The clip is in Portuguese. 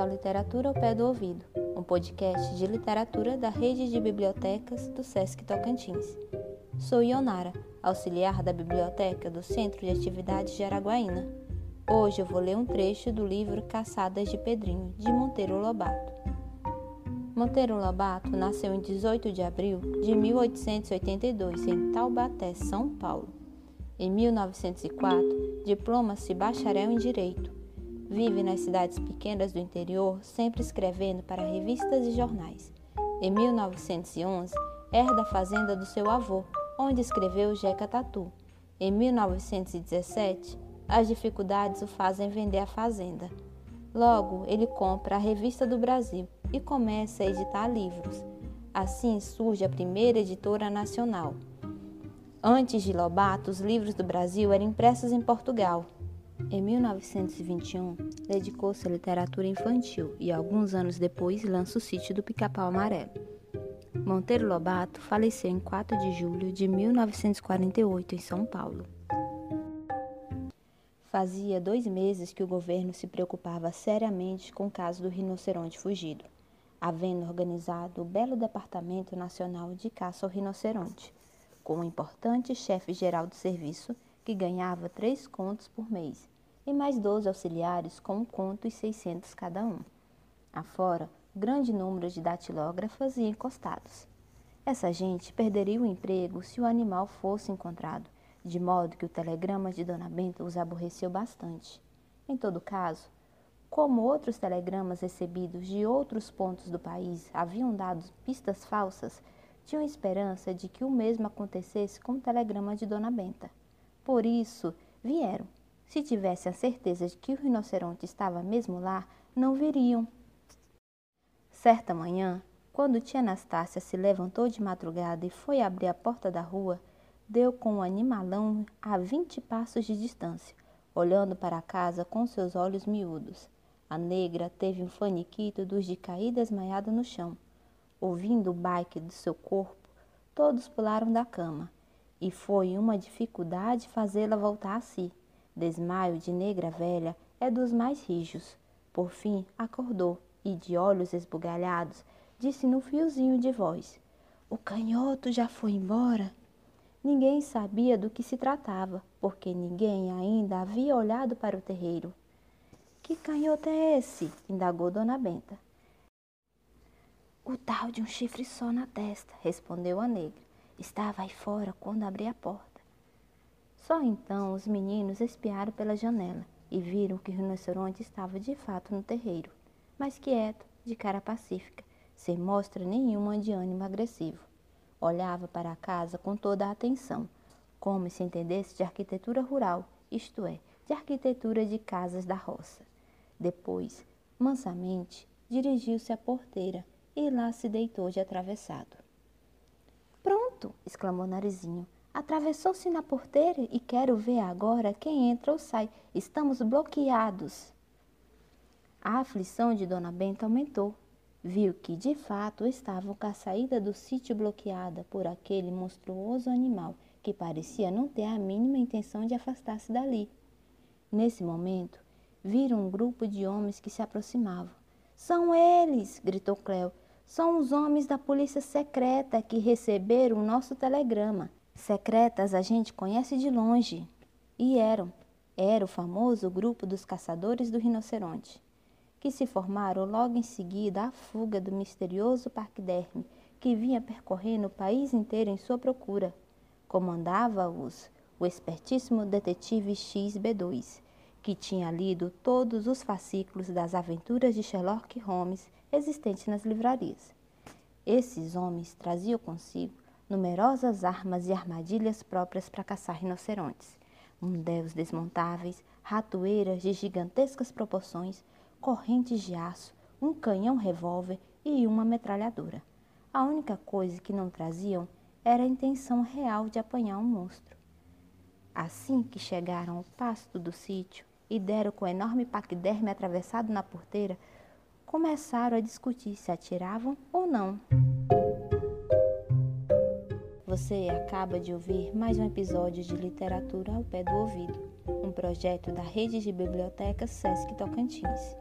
ao Literatura ao Pé do Ouvido, um podcast de literatura da rede de bibliotecas do SESC Tocantins. Sou Ionara, auxiliar da biblioteca do Centro de Atividades de Araguaína. Hoje eu vou ler um trecho do livro Caçadas de Pedrinho, de Monteiro Lobato. Monteiro Lobato nasceu em 18 de abril de 1882 em Taubaté, São Paulo. Em 1904, diploma-se bacharel em Direito Vive nas cidades pequenas do interior, sempre escrevendo para revistas e jornais. Em 1911, herda a fazenda do seu avô, onde escreveu Jeca Tatu. Em 1917, as dificuldades o fazem vender a fazenda. Logo, ele compra a Revista do Brasil e começa a editar livros. Assim surge a primeira editora nacional. Antes de Lobato, os livros do Brasil eram impressos em Portugal, em 1921, dedicou-se à literatura infantil e, alguns anos depois, lança o Sítio do Pica-Pau Amarelo. Monteiro Lobato faleceu em 4 de julho de 1948 em São Paulo. Fazia dois meses que o governo se preocupava seriamente com o caso do rinoceronte fugido, havendo organizado o belo Departamento Nacional de Caça ao Rinoceronte, com um importante chefe geral do serviço que ganhava três contos por mês e mais 12 auxiliares com um conto e 600 cada um. Afora, grande número de datilógrafas e encostados. Essa gente perderia o emprego se o animal fosse encontrado, de modo que o telegrama de Dona Benta os aborreceu bastante. Em todo caso, como outros telegramas recebidos de outros pontos do país haviam dado pistas falsas, tinham esperança de que o mesmo acontecesse com o telegrama de Dona Benta. Por isso, vieram se tivesse a certeza de que o rinoceronte estava mesmo lá, não viriam. Certa manhã, quando tia Anastácia se levantou de madrugada e foi abrir a porta da rua, deu com o animalão a vinte passos de distância, olhando para a casa com seus olhos miúdos. A negra teve um faniquito dos de cair desmaiada no chão. Ouvindo o baique do seu corpo, todos pularam da cama, e foi uma dificuldade fazê-la voltar a si. Desmaio de negra velha é dos mais rijos. Por fim, acordou e, de olhos esbugalhados, disse no fiozinho de voz: O canhoto já foi embora? Ninguém sabia do que se tratava, porque ninguém ainda havia olhado para o terreiro. Que canhoto é esse? indagou Dona Benta. O tal de um chifre só na testa, respondeu a negra. Estava aí fora quando abri a porta. Só então os meninos espiaram pela janela e viram que o rinoceronte estava de fato no terreiro, mas quieto, de cara pacífica, sem mostra nenhuma de ânimo agressivo. Olhava para a casa com toda a atenção, como se entendesse de arquitetura rural, isto é, de arquitetura de casas da roça. Depois, mansamente, dirigiu-se à porteira e lá se deitou de atravessado. Pronto! exclamou Narizinho Atravessou-se na porteira e quero ver agora quem entra ou sai. Estamos bloqueados. A aflição de Dona Benta aumentou. Viu que, de fato, estavam com a saída do sítio bloqueada por aquele monstruoso animal que parecia não ter a mínima intenção de afastar-se dali. Nesse momento, viram um grupo de homens que se aproximavam. São eles! gritou Cléo. São os homens da polícia secreta que receberam o nosso telegrama. Secretas a gente conhece de longe. E eram. Era o famoso grupo dos caçadores do rinoceronte, que se formaram logo em seguida à fuga do misterioso paquiderme que vinha percorrendo o país inteiro em sua procura. Comandava-os o espertíssimo detetive XB2, que tinha lido todos os fascículos das aventuras de Sherlock Holmes existentes nas livrarias. Esses homens traziam consigo numerosas armas e armadilhas próprias para caçar rinocerontes, mundéus desmontáveis, ratoeiras de gigantescas proporções, correntes de aço, um canhão revólver e uma metralhadora. A única coisa que não traziam era a intenção real de apanhar um monstro. Assim que chegaram ao pasto do sítio e deram com o enorme paquiderme atravessado na porteira, começaram a discutir se atiravam ou não. Você acaba de ouvir mais um episódio de Literatura ao Pé do Ouvido, um projeto da Rede de Bibliotecas Sesc Tocantins.